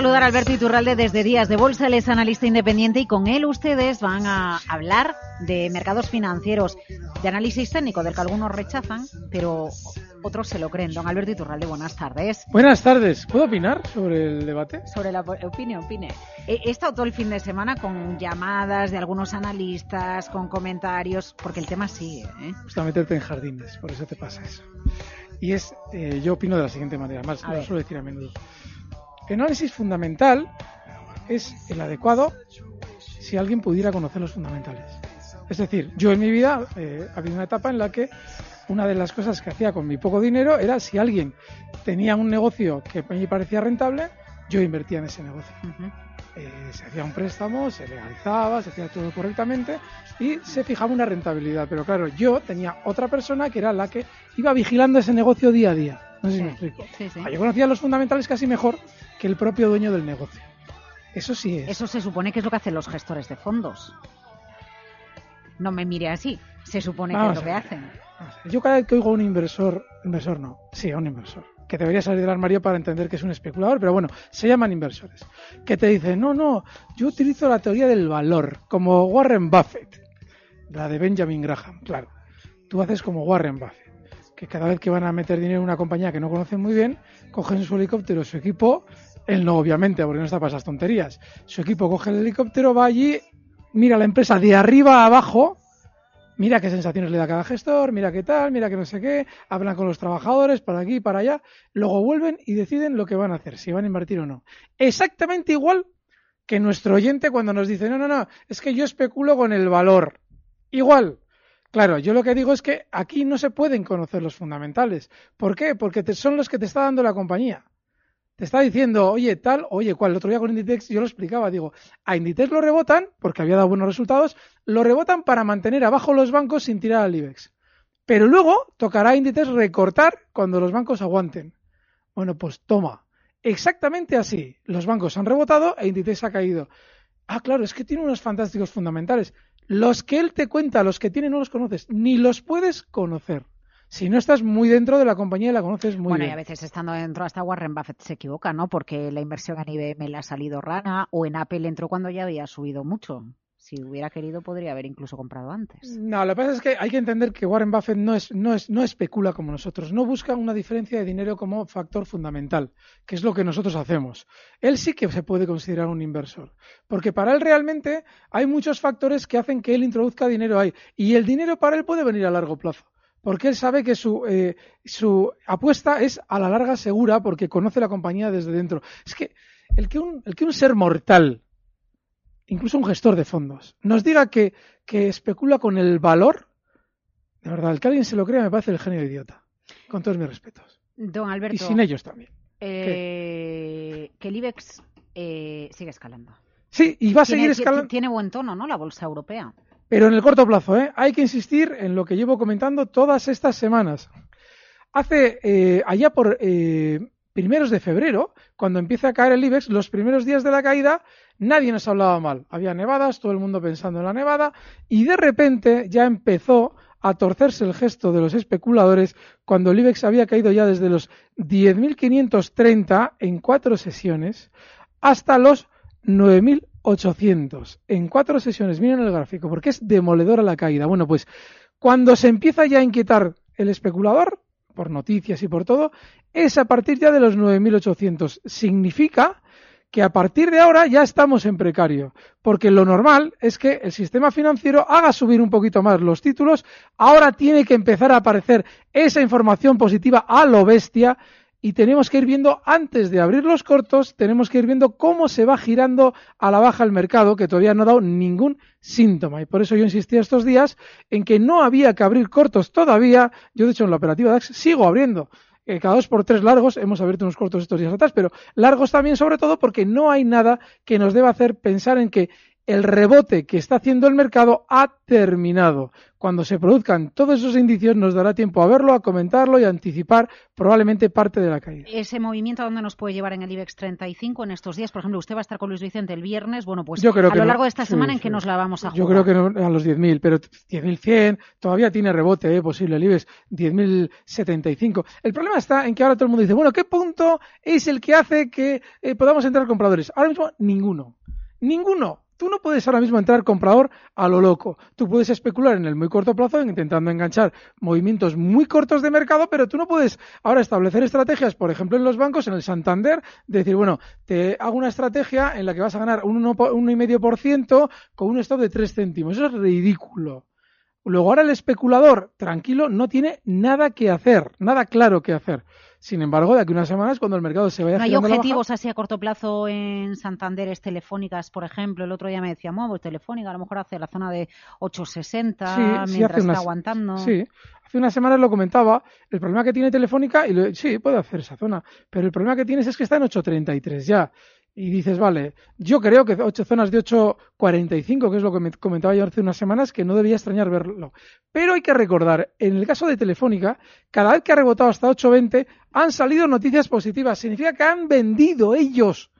Saludar a Alberto Iturralde desde Días de Bolsa, él es analista independiente y con él ustedes van a hablar de mercados financieros, de análisis técnico, del que algunos rechazan, pero otros se lo creen. Don Alberto Iturralde, buenas tardes. Buenas tardes. ¿Puedo opinar sobre el debate? Sobre la opine, opine. He, he estado todo el fin de semana con llamadas de algunos analistas, con comentarios, porque el tema sigue. ¿eh? Gusta meterte en jardines, por eso te pasa eso. Y es, eh, yo opino de la siguiente manera, más A lo ver. suelo decir a menudo. El análisis fundamental es el adecuado si alguien pudiera conocer los fundamentales. Es decir, yo en mi vida eh, ha habido una etapa en la que una de las cosas que hacía con mi poco dinero era si alguien tenía un negocio que me parecía rentable, yo invertía en ese negocio. Eh, se hacía un préstamo, se legalizaba, se hacía todo correctamente y se fijaba una rentabilidad. Pero claro, yo tenía otra persona que era la que iba vigilando ese negocio día a día. No sé si Sí, me explico. sí, sí. Ah, Yo conocía los fundamentales casi mejor que el propio dueño del negocio. Eso sí es. Eso se supone que es lo que hacen los gestores de fondos. No me mire así. Se supone que es lo que hacen. Yo cada vez que oigo a un inversor, inversor no, sí, a un inversor, que debería salir del armario para entender que es un especulador, pero bueno, se llaman inversores, que te dicen, no, no, yo utilizo la teoría del valor, como Warren Buffett, la de Benjamin Graham, claro. Tú haces como Warren Buffett, que cada vez que van a meter dinero en una compañía que no conocen muy bien, cogen su helicóptero, su equipo, él no, obviamente, porque no está para esas tonterías. Su equipo coge el helicóptero, va allí, mira la empresa de arriba a abajo, mira qué sensaciones le da cada gestor, mira qué tal, mira que no sé qué, hablan con los trabajadores para aquí para allá, luego vuelven y deciden lo que van a hacer, si van a invertir o no. Exactamente igual que nuestro oyente cuando nos dice, no, no, no, es que yo especulo con el valor. Igual. Claro, yo lo que digo es que aquí no se pueden conocer los fundamentales. ¿Por qué? Porque son los que te está dando la compañía. Te está diciendo, oye, tal, oye, cuál. El otro día con Inditex yo lo explicaba, digo, a Inditex lo rebotan, porque había dado buenos resultados, lo rebotan para mantener abajo los bancos sin tirar al IBEX. Pero luego tocará a Inditex recortar cuando los bancos aguanten. Bueno, pues toma. Exactamente así. Los bancos han rebotado e Inditex ha caído. Ah, claro, es que tiene unos fantásticos fundamentales. Los que él te cuenta, los que tiene, no los conoces, ni los puedes conocer. Si no estás muy dentro de la compañía y la conoces muy bueno, y bien. a veces estando dentro hasta Warren Buffett se equivoca, ¿no? Porque la inversión en IBM le ha salido rana o en Apple entró cuando ya había subido mucho. Si hubiera querido podría haber incluso comprado antes. No, lo que pasa es que hay que entender que Warren Buffett no es, no es, no especula como nosotros, no busca una diferencia de dinero como factor fundamental, que es lo que nosotros hacemos. Él sí que se puede considerar un inversor, porque para él realmente hay muchos factores que hacen que él introduzca dinero ahí, y el dinero para él puede venir a largo plazo. Porque él sabe que su, eh, su apuesta es a la larga segura porque conoce la compañía desde dentro. Es que el que un, el que un ser mortal incluso un gestor de fondos, nos diga que, que especula con el valor, de verdad, el que alguien se lo crea me parece el genio idiota. Con todos mis respetos. Don Alberto, Y sin ellos también. eh, que el IBEX eh, sigue escalando. Sí, y va a seguir escalando, tiene buen tono, ¿no? La bolsa europea. pero en el corto plazo, ¿eh? Hay que insistir en lo que llevo comentando todas estas semanas. Hace, eh, allá por eh, primeros de febrero, cuando empieza a caer el IBEX, los primeros días de la caída, nadie nos hablaba mal. Había nevadas, todo el mundo pensando en la nevada, y de repente ya empezó a torcerse el gesto de los especuladores cuando el IBEX había caído ya desde los 10.530 en cuatro sesiones hasta los 9.800 en cuatro sesiones. Miren el gráfico, porque es demoledora la caída. Bueno, pues cuando se empieza ya a inquietar el especulador, por noticias y por todo, es a partir ya de los 9.800. Significa que a partir de ahora ya estamos en precario, porque lo normal es que el sistema financiero haga subir un poquito más los títulos, ahora tiene que empezar a aparecer esa información positiva a lo bestia y tenemos que ir viendo, antes de abrir los cortos, tenemos que ir viendo cómo se va girando a la baja el mercado, que todavía no ha dado ningún síntoma. Y por eso yo insistía estos días en que no había que abrir cortos todavía. Yo, de hecho, en la operativa DAX sigo abriendo. Eh, cada dos por tres largos, hemos abierto unos cortos estos días atrás, pero largos también sobre todo porque no hay nada que nos deba hacer pensar en que el rebote que está haciendo el mercado ha terminado. Cuando se produzcan todos esos indicios nos dará tiempo a verlo, a comentarlo y a anticipar probablemente parte de la caída. Ese movimiento a dónde nos puede llevar en el IBEX 35 en estos días, por ejemplo, usted va a estar con Luis Vicente el viernes, bueno, pues a lo largo de esta semana en que nos la vamos a jugar. Yo creo que no, a los 10.000, pero 10.100 todavía tiene rebote, ¿eh? posible el IBEX 10.075. El problema está en que ahora todo el mundo dice, bueno, ¿qué punto es el que hace que eh, podamos entrar compradores? Ahora mismo ninguno. Ninguno. Tú no puedes ahora mismo entrar comprador a lo loco. Tú puedes especular en el muy corto plazo intentando enganchar movimientos muy cortos de mercado, pero tú no puedes ahora establecer estrategias, por ejemplo, en los bancos, en el Santander, de decir, bueno, te hago una estrategia en la que vas a ganar un 1,5% con un stop de 3 céntimos. Eso es ridículo. Luego ahora el especulador, tranquilo, no tiene nada que hacer, nada claro que hacer. Sin embargo, de aquí a unas semanas, cuando el mercado se vaya ¿No hay objetivos así a corto plazo en Santanderes telefónicas, por ejemplo? El otro día me decía, pues Telefónica a lo mejor hace la zona de 860 mientras está aguantando. Sí, hace unas semanas lo comentaba. El problema que tiene Telefónica, y sí, puede hacer esa zona, pero el problema que tienes es que está en 833 ya y dices, vale, yo creo que ocho zonas de 8.45, que es lo que me comentaba yo hace unas semanas, que no debía extrañar verlo. Pero hay que recordar, en el caso de Telefónica, cada vez que ha rebotado hasta 8.20, han salido noticias positivas. Significa que han vendido ellos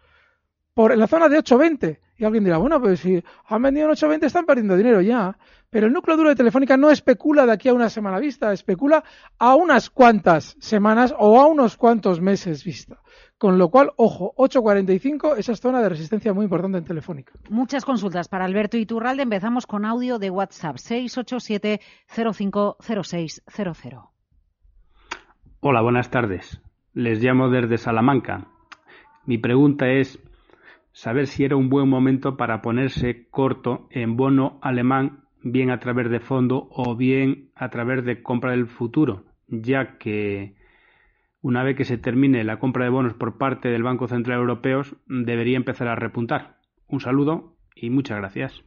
por en la zona de 8.20. Y alguien dirá, bueno, pues si han vendido en 8.20 están perdiendo dinero ya. Pero el núcleo duro de Telefónica no especula de aquí a una semana vista, especula a unas cuantas semanas o a unos cuantos meses vista. Con lo cual, ojo, 8.45, esa es zona de resistencia muy importante en Telefónica. Muchas consultas para Alberto Iturralde. Empezamos con audio de WhatsApp 687-050600. Hola, buenas tardes. Les llamo desde Salamanca. Mi pregunta es saber si era un buen momento para ponerse corto en bono alemán, bien a través de fondo o bien a través de compra del futuro, ya que una vez que se termine la compra de bonos por parte del Banco Central Europeo, debería empezar a repuntar. Un saludo y muchas gracias.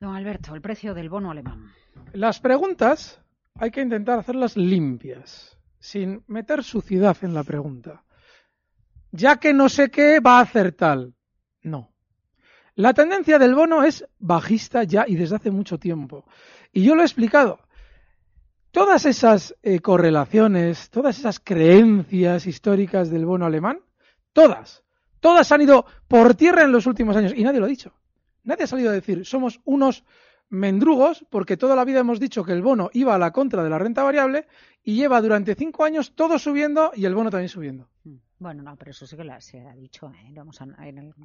Don Alberto, el precio del bono alemán. Las preguntas hay que intentar hacerlas limpias, sin meter suciedad en la pregunta. Ya que no sé qué va a hacer tal. No. La tendencia del bono es bajista ya y desde hace mucho tiempo. Y yo lo he explicado. Todas esas eh, correlaciones, todas esas creencias históricas del bono alemán, todas, todas han ido por tierra en los últimos años y nadie lo ha dicho. Nadie ha salido a decir, somos unos mendrugos porque toda la vida hemos dicho que el bono iba a la contra de la renta variable y lleva durante cinco años todo subiendo y el bono también subiendo. Bueno, no, pero eso sí que se ha dicho. ¿eh?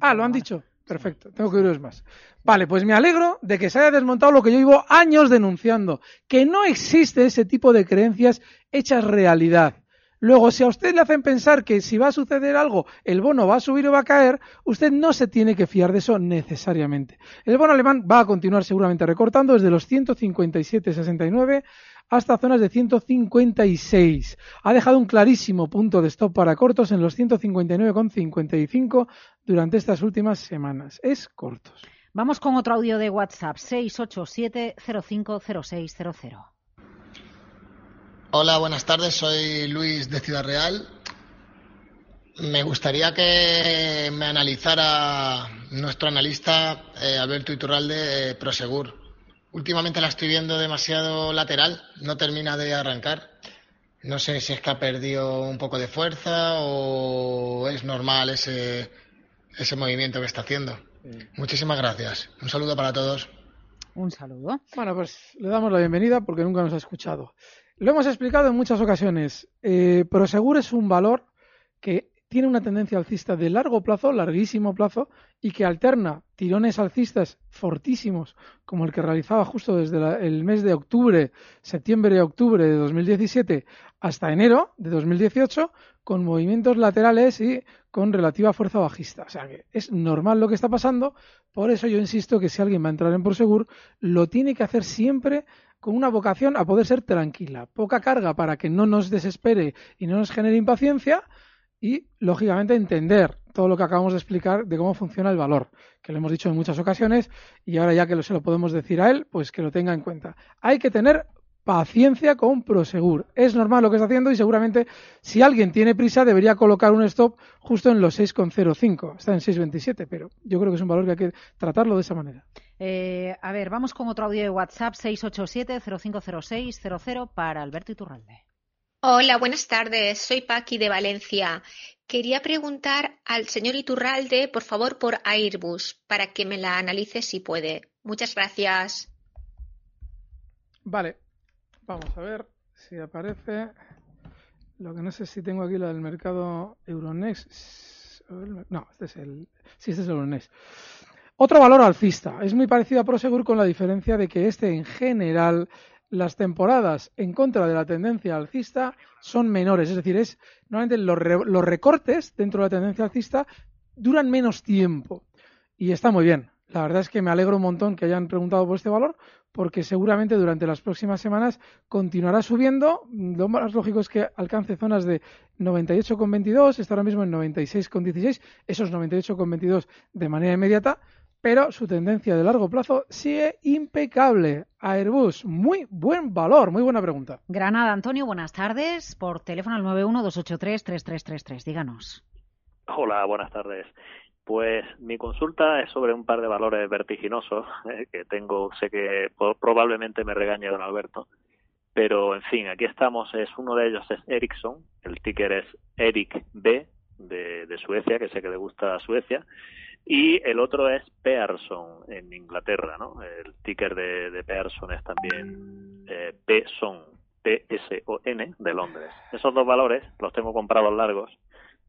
ah, lo han dicho. Perfecto, tengo que oíros más. Vale, pues me alegro de que se haya desmontado lo que yo llevo años denunciando, que no existe ese tipo de creencias hechas realidad. Luego, si a usted le hacen pensar que si va a suceder algo, el bono va a subir o va a caer, usted no se tiene que fiar de eso necesariamente. El bono alemán va a continuar seguramente recortando desde los 157,69 hasta zonas de 156. Ha dejado un clarísimo punto de stop para cortos en los 159,55 durante estas últimas semanas. Es cortos. Vamos con otro audio de WhatsApp, 687 050600. Hola, buenas tardes. Soy Luis de Ciudad Real. Me gustaría que me analizara nuestro analista eh, Alberto Iturralde Prosegur. Últimamente la estoy viendo demasiado lateral, no termina de arrancar. No sé si es que ha perdido un poco de fuerza o es normal ese, ese movimiento que está haciendo. Muchísimas gracias. Un saludo para todos. Un saludo. Bueno, pues le damos la bienvenida porque nunca nos ha escuchado. Lo hemos explicado en muchas ocasiones. Eh, Prosegur es un valor que tiene una tendencia alcista de largo plazo, larguísimo plazo, y que alterna tirones alcistas fortísimos, como el que realizaba justo desde el mes de octubre, septiembre-octubre de 2017 hasta enero de 2018, con movimientos laterales y con relativa fuerza bajista. O sea que es normal lo que está pasando, por eso yo insisto que si alguien va a entrar en Prosegur, lo tiene que hacer siempre con una vocación a poder ser tranquila, poca carga para que no nos desespere y no nos genere impaciencia, y, lógicamente, entender todo lo que acabamos de explicar de cómo funciona el valor, que lo hemos dicho en muchas ocasiones y ahora ya que se lo podemos decir a él, pues que lo tenga en cuenta. Hay que tener paciencia con Prosegur. Es normal lo que está haciendo y seguramente si alguien tiene prisa debería colocar un stop justo en los 6,05. Está en 6,27, pero yo creo que es un valor que hay que tratarlo de esa manera. Eh, a ver, vamos con otro audio de WhatsApp 687-050600 para Alberto Iturralde. Hola, buenas tardes. Soy Paqui de Valencia. Quería preguntar al señor Iturralde, por favor, por Airbus, para que me la analice si puede. Muchas gracias. Vale, vamos a ver si aparece. Lo que no sé si tengo aquí la del mercado Euronext. No, este es el. Sí, este es el Euronext. Otro valor alcista. Es muy parecido a Prosegur con la diferencia de que este en general las temporadas en contra de la tendencia alcista son menores, es decir, es normalmente los, recortes dentro de la tendencia alcista duran menos tiempo y está muy bien. La verdad es que me alegro un montón que hayan preguntado por este valor porque seguramente durante las próximas semanas continuará subiendo. Lo más lógico es que alcance zonas de 98,22, está ahora mismo en 96,16, esos 98,22 de manera inmediata pero su tendencia de largo plazo sigue impecable. Airbus, muy buen valor, muy buena pregunta. Granada, Antonio, buenas tardes. Por teléfono al 912833333, díganos. Hola, buenas tardes. Pues mi consulta es sobre un par de valores vertiginosos eh, que tengo, sé que probablemente me regañe don Alberto, pero en fin, aquí estamos, es uno de ellos es Ericsson, el ticker es Eric B de, de Suecia, que sé que le gusta Suecia, y el otro es Pearson en Inglaterra, ¿no? El ticker de, Pearson es también eh, P-SON, P-S-O-N de Londres. Esos dos valores los tengo comprados largos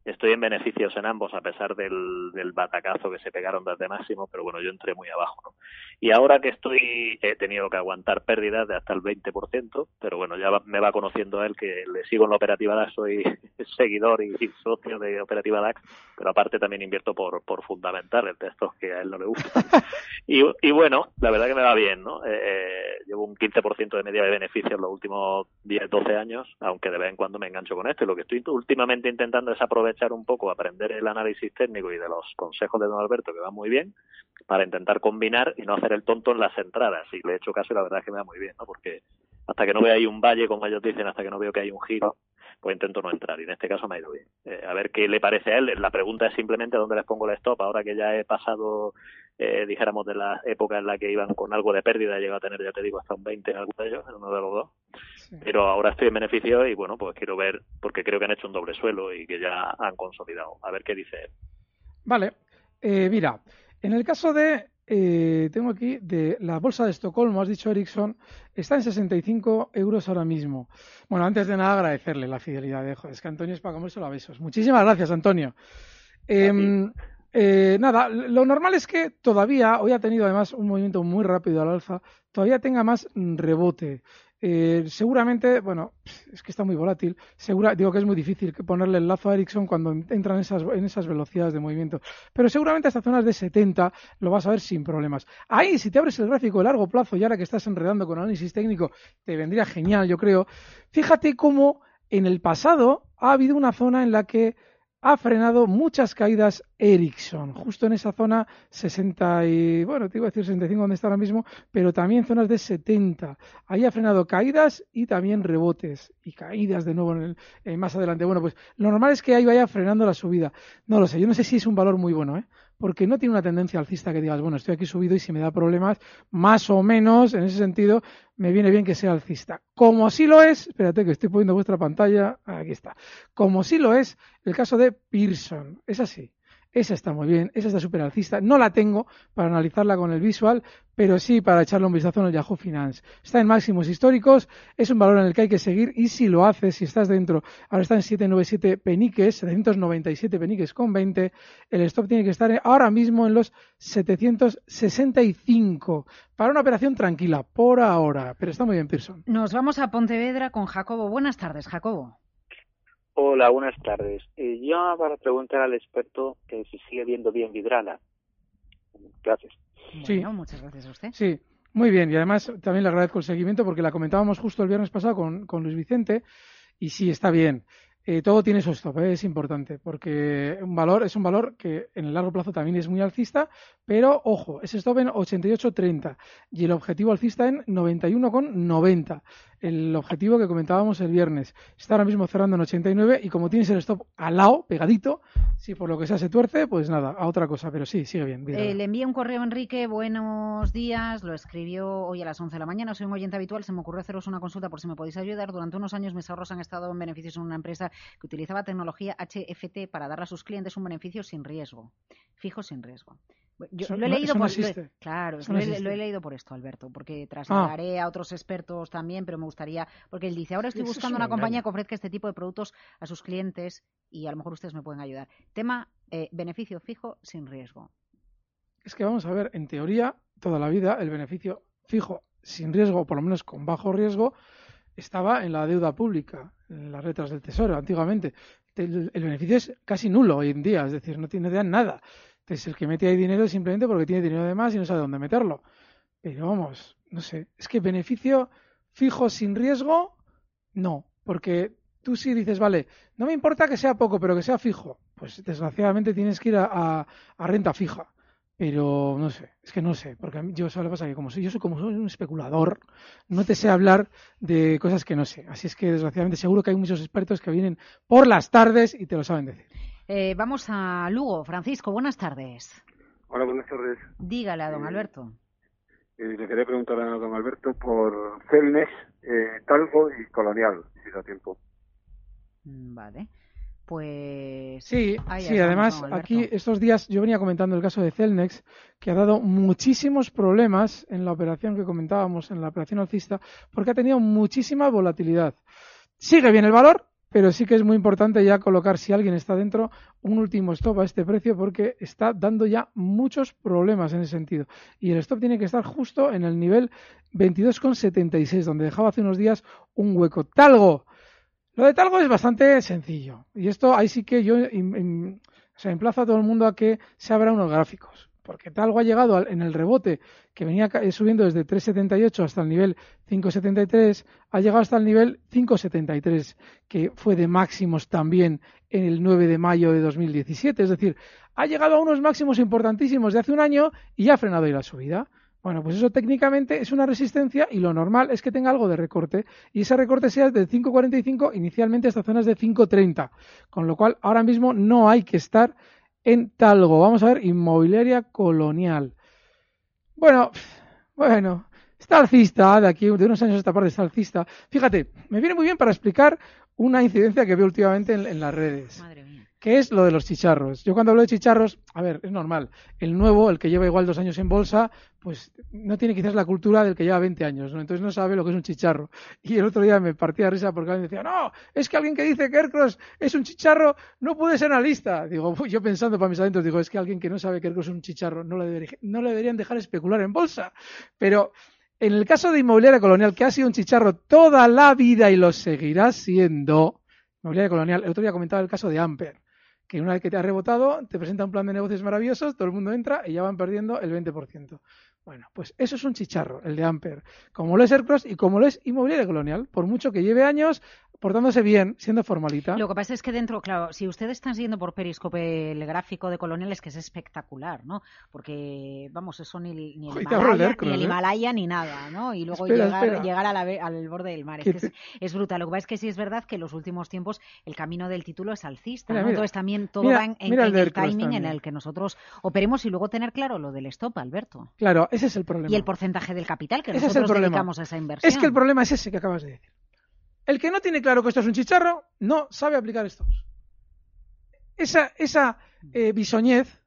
estoy en beneficios en ambos a pesar del, del batacazo que se pegaron desde máximo, pero bueno, yo entré muy abajo. ¿no? Y ahora que estoy, he tenido que aguantar pérdidas de hasta el 20%, pero bueno, ya me va conociendo él que le sigo en la operativa DAX, soy seguidor y, socio de operativa DAX, pero aparte también invierto por, por fundamental, de estos que a él no le gusta. y, y bueno, la verdad que me va bien, ¿no? Eh, eh llevo un 15% de media de beneficios en los últimos 10, 12 años, aunque de vez en cuando me engancho con esto. Y lo que estoy últimamente intentando es aprovechar echar un poco, aprender el análisis técnico y de los consejos de don Alberto, que va muy bien, para intentar combinar y no hacer el tonto en las entradas. Y le he hecho caso y la verdad es que me va muy bien, ¿no? Porque hasta que no vea ahí un valle, como ellos dicen, hasta que no veo que hay un giro, pues intento no entrar. Y en este caso me ha ido bien. Eh, a ver qué le parece a él. La pregunta es simplemente dónde les pongo el stop. Ahora que ya he pasado, eh, dijéramos, de la época en la que iban con algo de pérdida, llega a tener, ya te digo, hasta un 20 en alguno de ellos, en uno de los dos. Pero ahora estoy en beneficio y bueno, pues quiero ver, porque creo que han hecho un doble suelo y que ya han consolidado. A ver qué dice él. Vale. Eh, mira, en el caso de eh, tengo aquí de la bolsa de Estocolmo, has dicho Ericsson, está en 65 euros ahora mismo. Bueno, antes de nada agradecerle la fidelidad de es que Antonio es para comerse a besos. Muchísimas gracias, Antonio. Eh, nada, lo normal es que todavía, hoy ha tenido además un movimiento muy rápido al alza, todavía tenga más rebote. Eh, seguramente, bueno, es que está muy volátil. Segura, digo que es muy difícil ponerle el lazo a Ericsson cuando entra en esas, en esas velocidades de movimiento. Pero seguramente hasta zonas de 70 lo vas a ver sin problemas. Ahí, si te abres el gráfico de largo plazo y ahora que estás enredando con análisis técnico, te vendría genial, yo creo. Fíjate cómo en el pasado ha habido una zona en la que ha frenado muchas caídas Ericsson, justo en esa zona 60 y, bueno, te iba a decir 65 donde está ahora mismo, pero también zonas de 70. Ahí ha frenado caídas y también rebotes y caídas de nuevo en el, más adelante. Bueno, pues lo normal es que ahí vaya frenando la subida. No lo sé, yo no sé si es un valor muy bueno, ¿eh? Porque no tiene una tendencia alcista que digas, bueno, estoy aquí subido y si me da problemas, más o menos, en ese sentido, me viene bien que sea alcista. Como sí lo es, espérate que estoy poniendo vuestra pantalla, aquí está, como sí lo es el caso de Pearson, es así. Esa está muy bien, esa está súper alcista. No la tengo para analizarla con el visual, pero sí para echarle un vistazo en el Yahoo Finance. Está en máximos históricos, es un valor en el que hay que seguir y si lo haces, si estás dentro, ahora está en 797 peniques, 797 peniques con 20, el stop tiene que estar ahora mismo en los 765 para una operación tranquila, por ahora, pero está muy bien Pearson. Nos vamos a Pontevedra con Jacobo. Buenas tardes, Jacobo. Hola, buenas tardes. Eh, yo para preguntar al experto que si sigue viendo bien Vidrala. Gracias. sí. muchas gracias a usted. Sí, muy bien. Y además también le agradezco el seguimiento porque la comentábamos justo el viernes pasado con, con Luis Vicente y sí, está bien. Eh, todo tiene su stop, ¿eh? es importante, porque un valor es un valor que en el largo plazo también es muy alcista, pero ojo, ese stop en 88.30 y el objetivo alcista en 91,90 el objetivo que comentábamos el viernes. Está ahora mismo cerrando en 89 y como tienes el stop al lado, pegadito, si por lo que sea se tuerce, pues nada, a otra cosa, pero sí, sigue bien. Eh, le envié un correo a Enrique, buenos días, lo escribió hoy a las 11 de la mañana, soy un oyente habitual, se me ocurrió haceros una consulta por si me podéis ayudar. Durante unos años mis ahorros han estado en beneficios en una empresa que utilizaba tecnología HFT para dar a sus clientes un beneficio sin riesgo, fijo sin riesgo. Yo lo he leído por claro, lo, he, leído por esto, Alberto, porque trasladaré ah. a otros expertos también, pero me gustaría, porque él dice, ahora estoy buscando una compañía que ofrezca este tipo de productos a sus clientes y a lo mejor ustedes me pueden ayudar. Tema eh, beneficio fijo sin riesgo. Es que vamos a ver, en teoría, toda la vida el beneficio fijo sin riesgo, o por lo menos con bajo riesgo, estaba en la deuda pública, las letras del tesoro, antiguamente. El, beneficio es casi nulo hoy en día, es decir, no tiene nada es el que mete ahí dinero simplemente porque tiene dinero de más y no sabe dónde meterlo. Pero vamos, no sé, es que beneficio fijo sin riesgo, no, porque tú sí dices, vale, no me importa que sea poco, pero que sea fijo. Pues desgraciadamente tienes que ir a, renta fija. Pero no sé, es que no sé, porque a mí, yo lo que pasa que como soy, yo soy como soy un especulador, no te sé hablar de cosas que no sé. Así es que desgraciadamente seguro que hay muchos expertos que vienen por las tardes y te lo saben decir. Eh, vamos a Lugo. Francisco, buenas tardes. Hola, buenas tardes. Dígale a don eh, Alberto. Eh, le quería preguntar a don Alberto por Celnes, Talgo y Colonial, si da tiempo. Mm, vale. Pues. Sí, sí además, aquí estos días yo venía comentando el caso de Celnex, que ha dado muchísimos problemas en la operación que comentábamos, en la operación alcista, porque ha tenido muchísima volatilidad. Sigue bien el valor, pero sí que es muy importante ya colocar, si alguien está dentro, un último stop a este precio porque está dando ya muchos problemas en ese sentido. Y el stop tiene que estar justo en el nivel 22,76, donde dejaba hace unos días un hueco. Talgo. Lo de Talgo es bastante sencillo. Y esto ahí sí que yo se emplazo a todo el mundo a que se abra unos gráficos porque Talgo ha llegado en el rebote que venía eh, subiendo desde 3,78 hasta el nivel 5,73, ha llegado hasta el nivel 5,73, que fue de máximos también en el 9 de mayo de 2017. Es decir, ha llegado a unos máximos importantísimos de hace un año y ha frenado ahí la subida. Bueno, pues eso técnicamente es una resistencia y lo normal es que tenga algo de recorte y ese recorte sea de 5,45 inicialmente hasta zonas de 5,30, con lo cual ahora mismo no hay que estar en Talgo. Vamos a ver, inmobiliaria colonial. Bueno, bueno, está alcista, de aquí, de unos años esta parte está alcista. Fíjate, me viene muy bien para explicar una incidencia que veo últimamente en, las redes. Madre ¿Qué es lo de los chicharros? Yo cuando hablo de chicharros, a ver, es normal. El nuevo, el que lleva igual dos años en bolsa, pues no tiene quizás la cultura del que lleva 20 años, ¿no? Entonces no sabe lo que es un chicharro. Y el otro día me partía de risa porque alguien decía, no, es que alguien que dice que Aircross es un chicharro no puede ser analista. Digo, yo pensando para mis adentros, digo, es que alguien que no sabe que Aircross es un chicharro no le, no le deberían dejar especular en bolsa. Pero en el caso de Inmobiliaria Colonial, que ha sido un chicharro toda la vida y lo seguirá siendo, Inmobiliaria Colonial, el otro día comentaba el caso de Amper que una vez que te ha rebotado, te presenta un plan de negocios maravillosos, todo el mundo entra y ya van perdiendo el 20%. Bueno, pues eso es un chicharro, el de Amper, como lo es Aircross y como lo es Inmobiliaria Colonial. Por mucho que lleve años, portándose bien, siendo formalita. Lo que pasa es que dentro, claro, si ustedes están siguiendo por Periscope el gráfico de Colonial que es espectacular, ¿no? Porque, vamos, eso ni, ni el, Himalaya, ni, el ¿eh? Himalaya, ni nada, ¿no? Y luego llegar, llegar al borde del mar. Es, que es, brutal. Lo que pasa es que sí es verdad que en los últimos tiempos el camino del título es alcista, ¿no? Entonces también todo va en, el, timing en el que nosotros operemos y luego tener claro lo del stop, Alberto. Claro, ese es el problema. Y el porcentaje del capital que nosotros dedicamos a esa inversión. Es que el problema es ese que acabas de decir. El que no tiene claro que esto es un chicharro, no sabe aplicar estos. esa, esa eh, bisoñez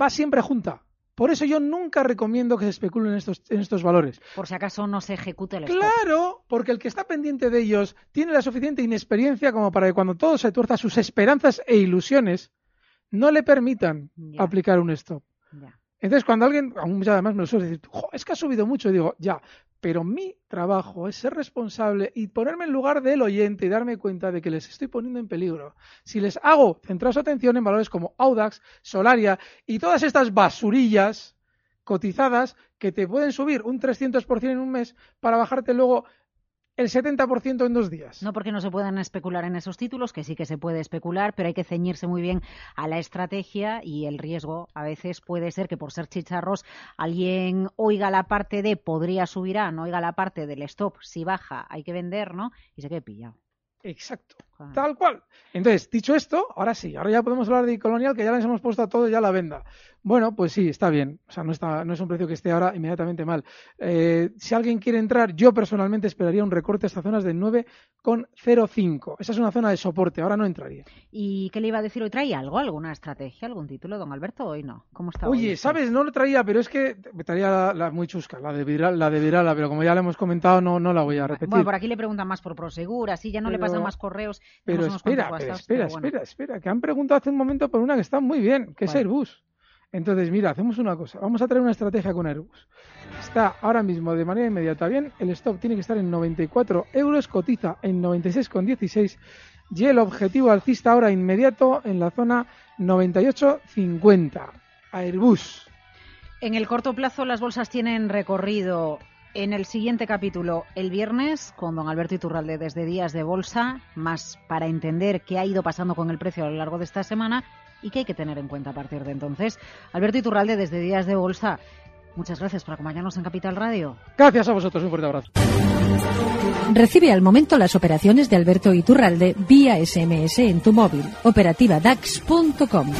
va siempre junta. Por eso yo nunca recomiendo que se especulen en estos, en estos valores. Por si acaso no se ejecute el stop. Claro, porque el que está pendiente de ellos tiene la suficiente inexperiencia como para que cuando todo se tuerza, sus esperanzas e ilusiones no le permitan Ya. aplicar un stop. Ya. Entonces, cuando alguien, aún además me lo suele decir, "Jo, es que ha subido mucho, digo, ya, pero mi trabajo es ser responsable y ponerme en lugar del oyente y darme cuenta de que les estoy poniendo en peligro. Si les hago centrar su atención en valores como Audax, Solaria y todas estas basurillas cotizadas que te pueden subir un 300% en un mes para bajarte luego el 70% en dos días. No porque no se puedan especular en esos títulos, que sí que se puede especular, pero hay que ceñirse muy bien a la estrategia y el riesgo a veces puede ser que por ser chicharros alguien oiga la parte de podría subir a, no oiga la parte del stop, si baja hay que vender, ¿no? Y se quede pillado. Exacto. Tal cual. Entonces, dicho esto, ahora sí, ahora ya podemos hablar de Colonial, que ya les hemos puesto a todo ya la venda. Bueno, pues sí, está bien. O sea, no, está, no es un precio que esté ahora inmediatamente mal. Eh, si alguien quiere entrar, yo personalmente esperaría un recorte a estas zonas de 9,05. Esa es una zona de soporte, ahora no entraría. ¿Y qué le iba a decir hoy? ¿Trae algo? ¿Alguna estrategia? ¿Algún título, don Alberto? Hoy no. ¿Cómo está hoy Oye, usted? ¿sabes? No lo traía, pero es que me traía la, la muy chusca, la de, Vidral, la de Vidrala, pero como ya la hemos comentado, no, no la voy a repetir. Bueno, por aquí le preguntan más por Prosegur, así ya no le pasan más correos. Pero espera, pero espera, pero bueno. espera, espera, que han preguntado hace un momento por una que está muy bien, que es. Airbus. Entonces, mira, hacemos una cosa, vamos a traer una estrategia con Airbus. Está ahora mismo de manera inmediata bien, el stop tiene que estar en 94 euros, cotiza en 96,16 y el objetivo alcista ahora inmediato en la zona 98,50. Airbus. En el corto plazo las bolsas tienen recorrido en el siguiente capítulo el viernes con don Alberto Iturralde desde Días de Bolsa, más para entender qué ha ido pasando con el precio a lo largo de esta semana y qué hay que tener en cuenta a partir de entonces. Alberto Iturralde desde Días de Bolsa, muchas gracias por acompañarnos en Capital Radio. Gracias a vosotros, un fuerte abrazo. Recibe al momento las operaciones de Alberto Iturralde vía SMS en tu móvil. Operativa DAX.com.